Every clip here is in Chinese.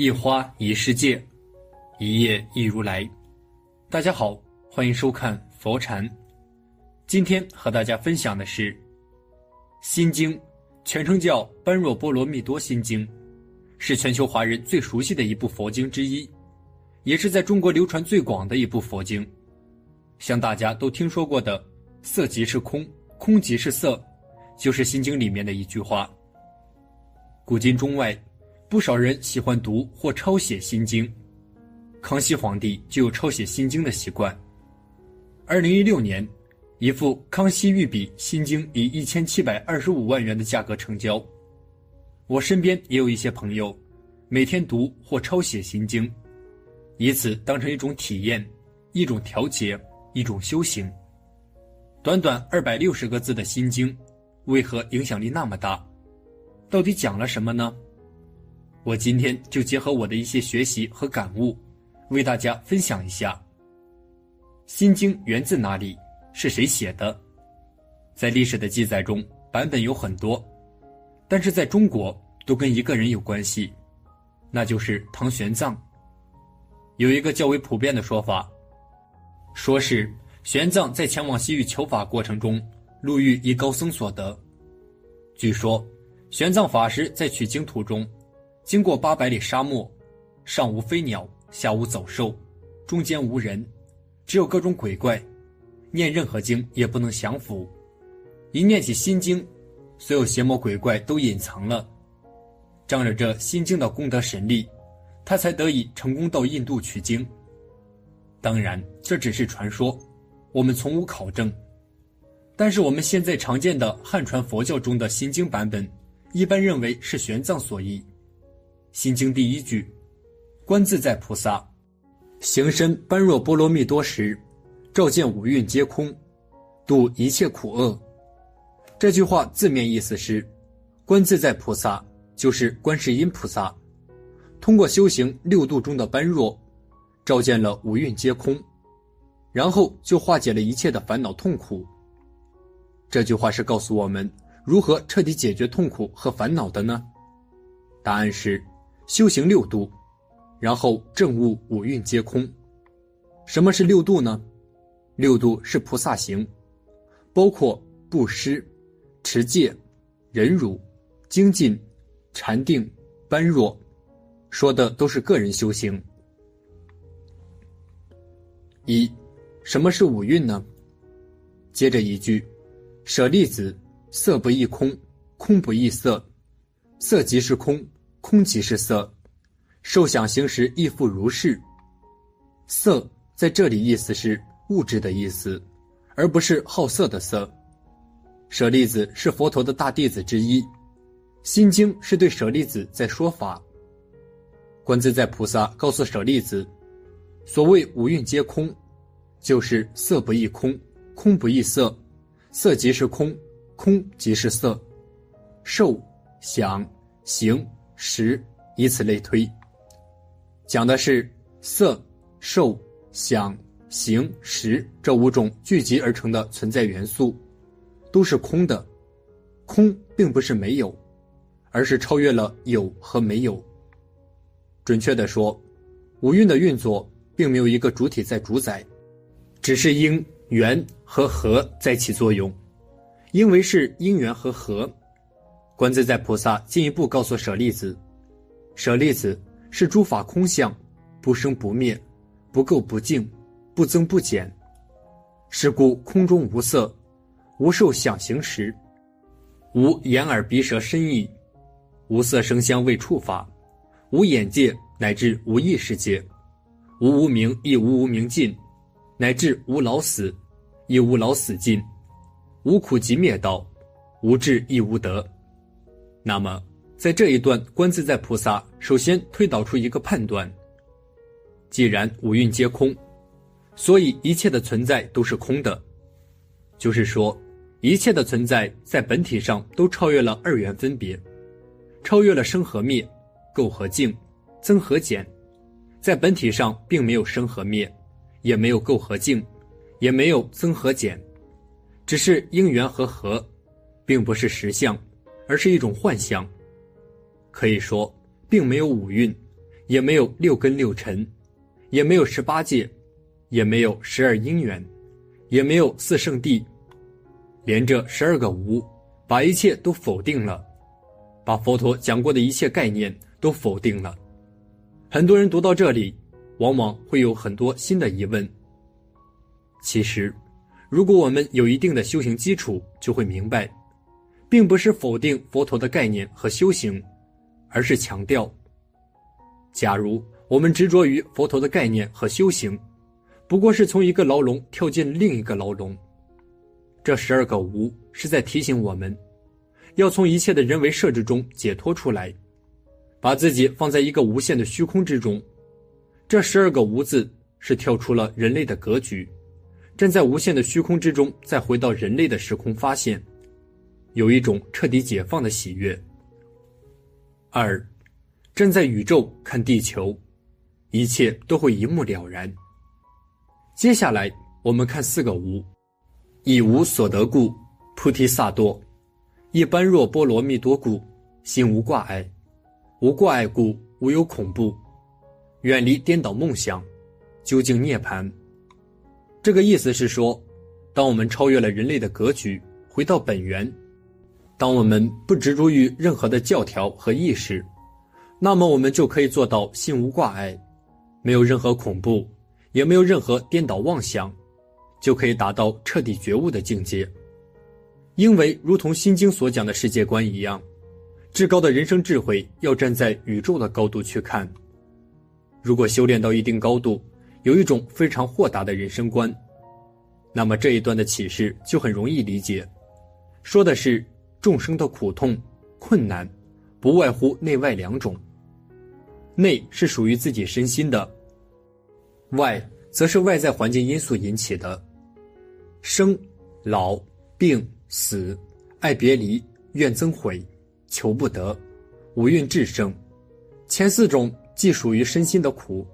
一花一世界，一叶一如来。大家好，欢迎收看佛禅。今天和大家分享的是《心经》，全称叫《般若波罗蜜多心经》，是全球华人最熟悉的一部佛经之一，也是在中国流传最广的一部佛经。像大家都听说过的“色即是空，空即是色”，就是《心经》里面的一句话。古今中外。不少人喜欢读或抄写《心经》，康熙皇帝就有抄写《心经》的习惯。二零一六年，一副《康熙御笔心经》以一千七百二十五万元的价格成交。我身边也有一些朋友，每天读或抄写《心经》，以此当成一种体验、一种调节、一种修行。短短二百六十个字的《心经》，为何影响力那么大？到底讲了什么呢？我今天就结合我的一些学习和感悟，为大家分享一下。《心经》源自哪里？是谁写的？在历史的记载中，版本有很多，但是在中国都跟一个人有关系，那就是唐玄奘。有一个较为普遍的说法，说是玄奘在前往西域求法过程中，路遇一高僧所得。据说，玄奘法师在取经途中。经过八百里沙漠，上无飞鸟，下无走兽，中间无人，只有各种鬼怪，念任何经也不能降服。一念起心经，所有邪魔鬼怪都隐藏了。仗着这心经的功德神力，他才得以成功到印度取经。当然，这只是传说，我们从无考证。但是我们现在常见的汉传佛教中的心经版本，一般认为是玄奘所译。心经第一句，观自在菩萨行深般若波罗蜜多时，照见五蕴皆空，度一切苦厄。这句话字面意思是，观自在菩萨就是观世音菩萨，通过修行六度中的般若，照见了五蕴皆空，然后就化解了一切的烦恼痛苦。这句话是告诉我们如何彻底解决痛苦和烦恼的呢？答案是。修行六度，然后证悟五蕴皆空。什么是六度呢？六度是菩萨行，包括布施、持戒、忍辱、精进、禅定、般若，说的都是个人修行。一，什么是五蕴呢？接着一句，舍利子，色不异空，空不异色，色即是空。空即是色，受想行识亦复如是。色在这里意思是物质的意思，而不是好色的色。舍利子是佛陀的大弟子之一，《心经》是对舍利子在说法。观自在菩萨告诉舍利子，所谓五蕴皆空，就是色不异空，空不异色，色即是空，空即是色，受想行。识，以此类推，讲的是色、受、想、行、识这五种聚集而成的存在元素，都是空的。空并不是没有，而是超越了有和没有。准确的说，五蕴的运作并没有一个主体在主宰，只是因缘和合在起作用。因为是因缘和合。观自在菩萨进一步告诉舍利子：“舍利子是诸法空相，不生不灭，不垢不净，不增不减。是故空中无色，无受想行识，无眼耳鼻舌身意，无色声香味触法，无眼界乃至无意识界，无无明亦无无明尽，乃至无老死，亦无老死尽，无苦集灭道，无智亦无得。”那么，在这一段，观自在菩萨首先推导出一个判断：既然五蕴皆空，所以一切的存在都是空的。就是说，一切的存在在本体上都超越了二元分别，超越了生和灭、垢和净、增和减，在本体上并没有生和灭，也没有垢和净，也没有增和减，只是因缘和合，并不是实相。而是一种幻象，可以说并没有五蕴，也没有六根六尘，也没有十八界，也没有十二因缘，也没有四圣谛，连着十二个无，把一切都否定了，把佛陀讲过的一切概念都否定了。很多人读到这里，往往会有很多新的疑问。其实，如果我们有一定的修行基础，就会明白，并不是否定佛陀的概念和修行，而是强调：假如我们执着于佛陀的概念和修行，不过是从一个牢笼跳进另一个牢笼。这十二个无是在提醒我们，要从一切的人为设置中解脱出来，把自己放在一个无限的虚空之中。这十二个无字是跳出了人类的格局。站在无限的虚空之中，再回到人类的时空，发现有一种彻底解放的喜悦。二，站在宇宙看地球，一切都会一目了然。接下来我们看四个无：以无所得故，菩提萨埵；一般若波罗蜜多故，心无挂碍；无挂碍故，无有恐怖；远离颠倒梦想，究竟涅槃。这个意思是说，当我们超越了人类的格局，回到本源，当我们不执着于任何的教条和意识，那么我们就可以做到心无挂碍，没有任何恐怖，也没有任何颠倒妄想，就可以达到彻底觉悟的境界。因为如同《心经》所讲的世界观一样，至高的人生智慧要站在宇宙的高度去看。如果修炼到一定高度，有一种非常豁达的人生观，那么这一段的启示就很容易理解，说的是众生的苦痛、困难，不外乎内外两种。内是属于自己身心的，外则是外在环境因素引起的，生、老、病、死、爱别离、怨憎悔、求不得、五蕴炽盛，前四种既属于身心的苦。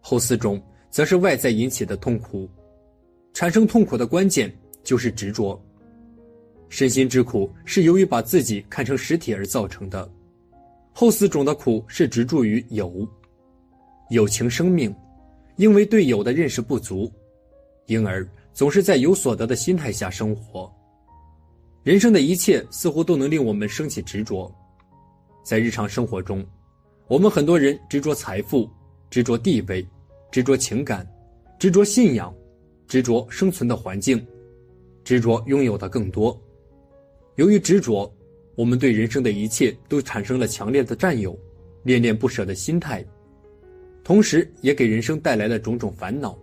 后四种则是外在引起的痛苦，产生痛苦的关键就是执着。身心之苦是由于把自己看成实体而造成的，后四种的苦是执着于有，有情生命，因为对有的认识不足，因而总是在有所得的心态下生活。人生的一切似乎都能令我们升起执着，在日常生活中，我们很多人执着财富。执着地位，执着情感，执着信仰，执着生存的环境，执着拥有的更多。由于执着，我们对人生的一切都产生了强烈的占有、恋恋不舍的心态，同时也给人生带来了种种烦恼。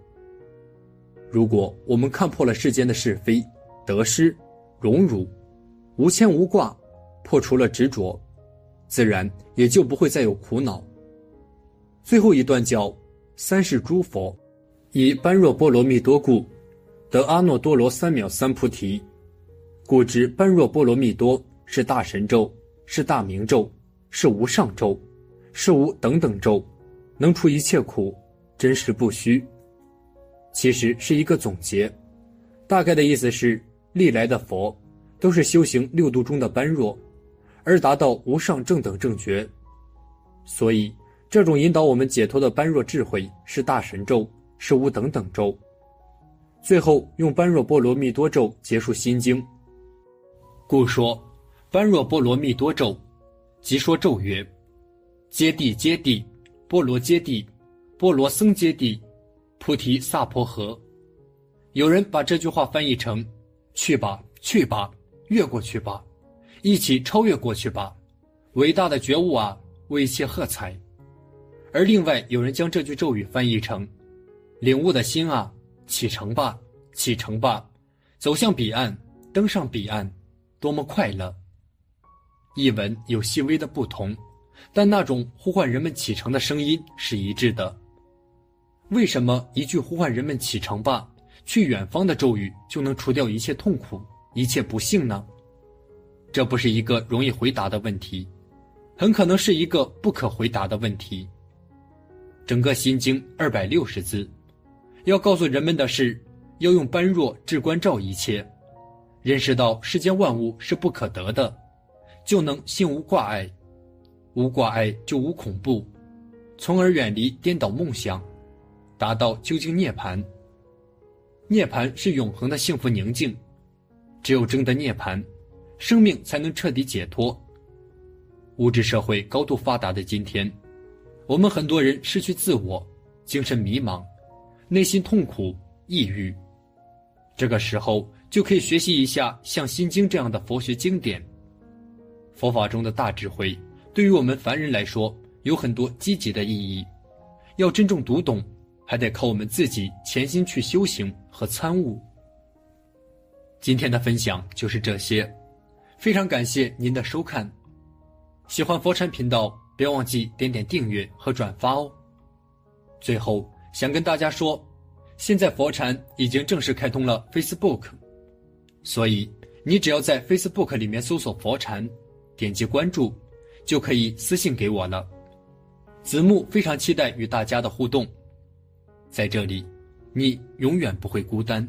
如果我们看破了世间的是非、得失、荣辱，无牵无挂，破除了执着，自然也就不会再有苦恼。最后一段叫“三世诸佛以般若波罗蜜多故，得阿耨多罗三藐三菩提，故知般若波罗蜜多是大神咒，是大明咒，是无上咒，是无等等咒，能除一切苦，真实不虚。”其实是一个总结，大概的意思是，历来的佛都是修行六度中的般若，而达到无上正等正觉，所以。这种引导我们解脱的般若智慧是大神咒，是无等等咒。最后用般若波罗蜜多咒结束心经。故说般若波罗蜜多咒，即说咒曰：揭谛揭谛，波罗揭谛，波罗僧揭谛，菩提萨婆诃。有人把这句话翻译成：去吧，去吧，越过去吧，一起超越过去吧，伟大的觉悟啊，为一切喝彩。而另外有人将这句咒语翻译成：“领悟的心啊，启程吧，启程吧，走向彼岸，登上彼岸，多么快乐！”译文有细微的不同，但那种呼唤人们启程的声音是一致的。为什么一句呼唤人们启程吧，去远方的咒语就能除掉一切痛苦、一切不幸呢？这不是一个容易回答的问题，很可能是一个不可回答的问题。整个心经二百六十字，要告诉人们的是，要用般若智观照一切，认识到世间万物是不可得的，就能心无挂碍，无挂碍就无恐怖，从而远离颠倒梦想，达到究竟涅槃。涅槃是永恒的幸福宁静，只有证得涅槃，生命才能彻底解脱。物质社会高度发达的今天，我们很多人失去自我，精神迷茫，内心痛苦、抑郁。这个时候就可以学习一下像《心经》这样的佛学经典。佛法中的大智慧，对于我们凡人来说有很多积极的意义。要真正读懂，还得靠我们自己潜心去修行和参悟。今天的分享就是这些，非常感谢您的收看。喜欢佛禅频道，别忘记点点订阅和转发哦。最后想跟大家说，现在佛禅已经正式开通了 Facebook，所以你只要在 Facebook 里面搜索佛禅，点击关注，就可以私信给我了。子木非常期待与大家的互动，在这里，你永远不会孤单。